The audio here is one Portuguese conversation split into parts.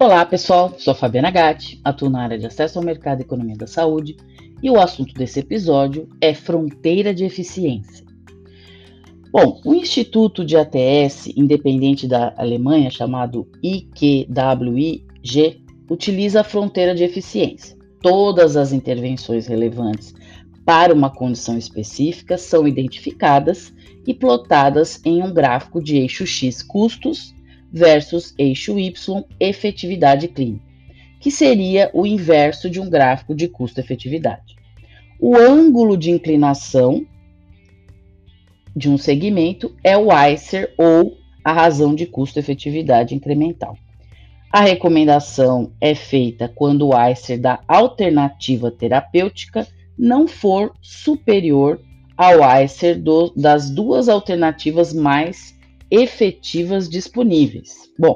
Olá pessoal, sou Fabiana Gatti, atuo na área de acesso ao mercado e economia da saúde e o assunto desse episódio é fronteira de eficiência. Bom, o Instituto de ATS independente da Alemanha, chamado IQWIG, utiliza a fronteira de eficiência. Todas as intervenções relevantes para uma condição específica são identificadas e plotadas em um gráfico de eixo X custos versus eixo Y, efetividade clínica, que seria o inverso de um gráfico de custo-efetividade. O ângulo de inclinação de um segmento é o ICER ou a razão de custo-efetividade incremental. A recomendação é feita quando o ICER da alternativa terapêutica não for superior ao ICER do, das duas alternativas mais efetivas disponíveis. Bom,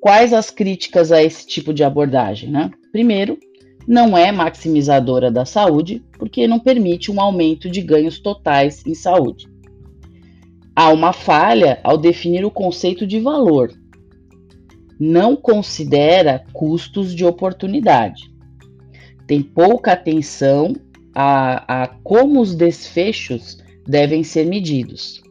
quais as críticas a esse tipo de abordagem? Né? Primeiro, não é maximizadora da saúde, porque não permite um aumento de ganhos totais em saúde. Há uma falha ao definir o conceito de valor. Não considera custos de oportunidade. Tem pouca atenção a, a como os desfechos devem ser medidos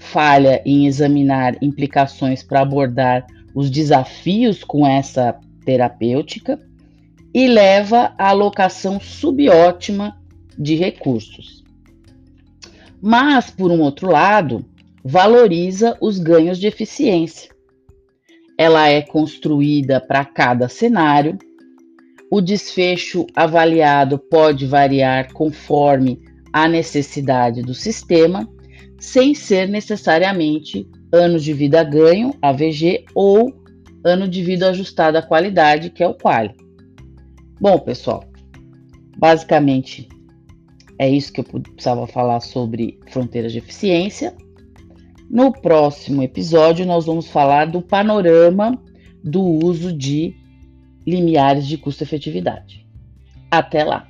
falha em examinar implicações para abordar os desafios com essa terapêutica e leva à alocação subótima de recursos. Mas, por um outro lado, valoriza os ganhos de eficiência. Ela é construída para cada cenário, o desfecho avaliado pode variar conforme a necessidade do sistema sem ser necessariamente ano de vida ganho, AVG, ou ano de vida ajustado à qualidade, que é o quali. Bom, pessoal, basicamente é isso que eu precisava falar sobre fronteiras de eficiência. No próximo episódio, nós vamos falar do panorama do uso de limiares de custo-efetividade. Até lá!